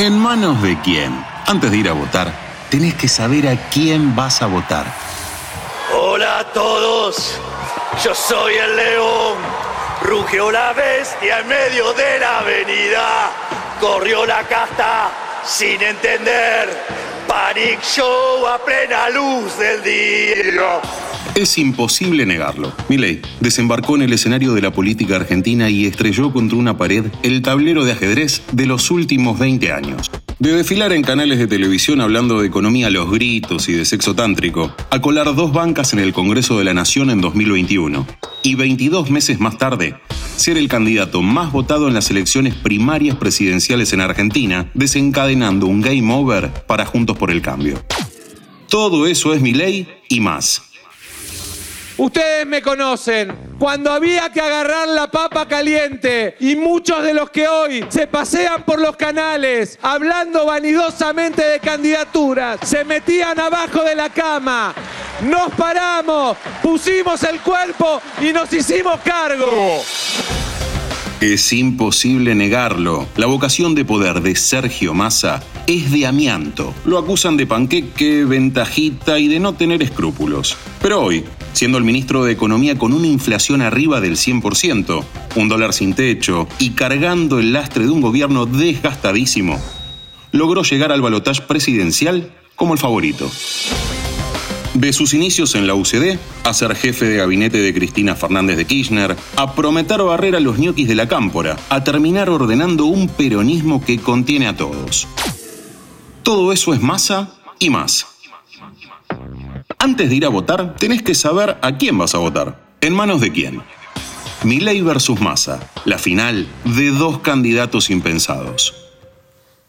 ¿En manos de quién? Antes de ir a votar, tenés que saber a quién vas a votar. Hola a todos, yo soy el león. Rugió la bestia en medio de la avenida. Corrió la casta sin entender. Panic Show a plena luz del día. Es imposible negarlo. Milei desembarcó en el escenario de la política argentina y estrelló contra una pared el tablero de ajedrez de los últimos 20 años. De desfilar en canales de televisión hablando de economía a los gritos y de sexo tántrico, a colar dos bancas en el Congreso de la Nación en 2021. Y 22 meses más tarde, ser el candidato más votado en las elecciones primarias presidenciales en Argentina, desencadenando un game over para Juntos por el Cambio. Todo eso es mi ley y más. Ustedes me conocen. Cuando había que agarrar la papa caliente y muchos de los que hoy se pasean por los canales hablando vanidosamente de candidaturas, se metían abajo de la cama. Nos paramos, pusimos el cuerpo y nos hicimos cargo. Es imposible negarlo. La vocación de poder de Sergio Massa es de amianto. Lo acusan de panqueque, ventajita y de no tener escrúpulos. Pero hoy, siendo el ministro de Economía con una inflación arriba del 100%, un dólar sin techo y cargando el lastre de un gobierno desgastadísimo, logró llegar al balotaje presidencial como el favorito. De sus inicios en la UCD, a ser jefe de gabinete de Cristina Fernández de Kirchner, a prometer barrer a los ñoquis de la cámpora, a terminar ordenando un peronismo que contiene a todos. Todo eso es masa y más. Antes de ir a votar, tenés que saber a quién vas a votar. ¿En manos de quién? Milei versus Massa, la final de dos candidatos impensados.